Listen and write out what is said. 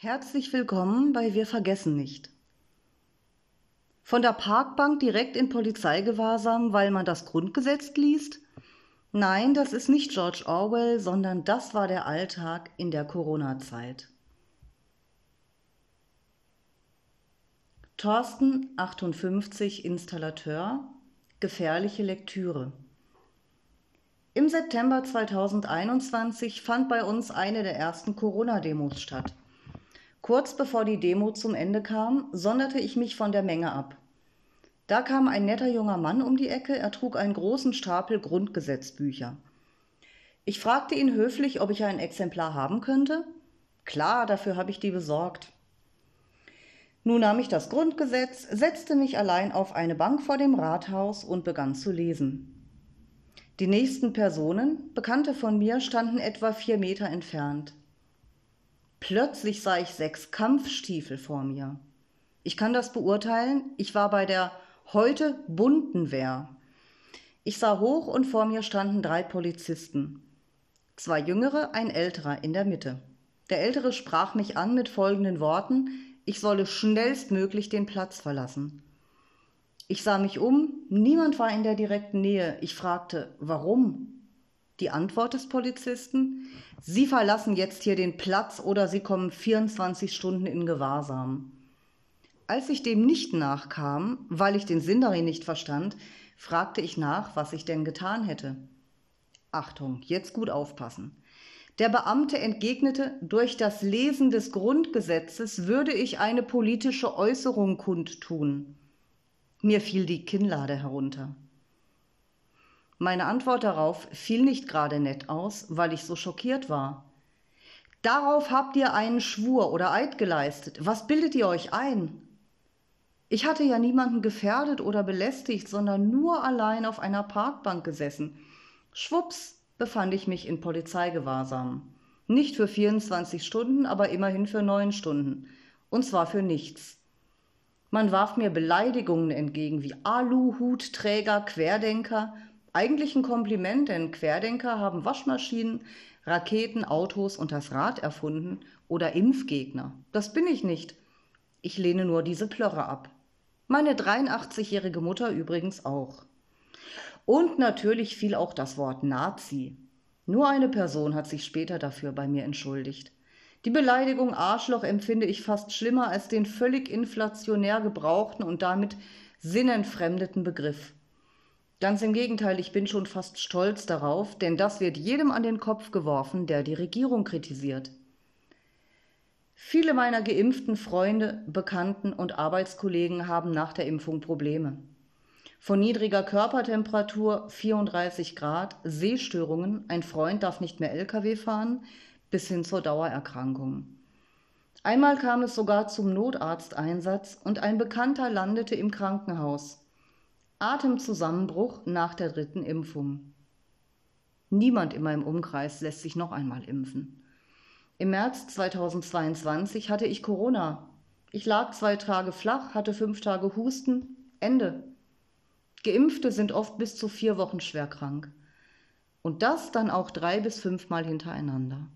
Herzlich willkommen bei Wir vergessen nicht. Von der Parkbank direkt in Polizeigewahrsam, weil man das Grundgesetz liest? Nein, das ist nicht George Orwell, sondern das war der Alltag in der Corona-Zeit. Thorsten, 58, Installateur, gefährliche Lektüre. Im September 2021 fand bei uns eine der ersten Corona-Demos statt. Kurz bevor die Demo zum Ende kam, sonderte ich mich von der Menge ab. Da kam ein netter junger Mann um die Ecke, er trug einen großen Stapel Grundgesetzbücher. Ich fragte ihn höflich, ob ich ein Exemplar haben könnte. Klar, dafür habe ich die besorgt. Nun nahm ich das Grundgesetz, setzte mich allein auf eine Bank vor dem Rathaus und begann zu lesen. Die nächsten Personen, Bekannte von mir, standen etwa vier Meter entfernt. Plötzlich sah ich sechs Kampfstiefel vor mir. Ich kann das beurteilen, ich war bei der heute bunten Wehr. Ich sah hoch und vor mir standen drei Polizisten. Zwei jüngere, ein älterer in der Mitte. Der ältere sprach mich an mit folgenden Worten, ich solle schnellstmöglich den Platz verlassen. Ich sah mich um, niemand war in der direkten Nähe. Ich fragte, warum? Die Antwort des Polizisten, Sie verlassen jetzt hier den Platz oder Sie kommen 24 Stunden in Gewahrsam. Als ich dem nicht nachkam, weil ich den Sinn darin nicht verstand, fragte ich nach, was ich denn getan hätte. Achtung, jetzt gut aufpassen. Der Beamte entgegnete, durch das Lesen des Grundgesetzes würde ich eine politische Äußerung kundtun. Mir fiel die Kinnlade herunter. Meine Antwort darauf fiel nicht gerade nett aus, weil ich so schockiert war. Darauf habt ihr einen Schwur oder Eid geleistet. Was bildet ihr euch ein? Ich hatte ja niemanden gefährdet oder belästigt, sondern nur allein auf einer Parkbank gesessen. Schwupps befand ich mich in Polizeigewahrsam. Nicht für 24 Stunden, aber immerhin für neun Stunden. Und zwar für nichts. Man warf mir Beleidigungen entgegen wie Aluhutträger, Querdenker. Eigentlich ein Kompliment, denn Querdenker haben Waschmaschinen, Raketen, Autos und das Rad erfunden oder Impfgegner. Das bin ich nicht. Ich lehne nur diese Plörre ab. Meine 83-jährige Mutter übrigens auch. Und natürlich fiel auch das Wort Nazi. Nur eine Person hat sich später dafür bei mir entschuldigt. Die Beleidigung Arschloch empfinde ich fast schlimmer als den völlig inflationär gebrauchten und damit sinnentfremdeten Begriff. Ganz im Gegenteil, ich bin schon fast stolz darauf, denn das wird jedem an den Kopf geworfen, der die Regierung kritisiert. Viele meiner geimpften Freunde, Bekannten und Arbeitskollegen haben nach der Impfung Probleme. Von niedriger Körpertemperatur 34 Grad, Sehstörungen, ein Freund darf nicht mehr Lkw fahren, bis hin zur Dauererkrankung. Einmal kam es sogar zum Notarzteinsatz und ein Bekannter landete im Krankenhaus. Atemzusammenbruch nach der dritten Impfung. Niemand in meinem Umkreis lässt sich noch einmal impfen. Im März 2022 hatte ich Corona. Ich lag zwei Tage flach, hatte fünf Tage Husten. Ende. Geimpfte sind oft bis zu vier Wochen schwer krank. Und das dann auch drei bis fünfmal hintereinander.